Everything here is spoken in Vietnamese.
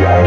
Yeah.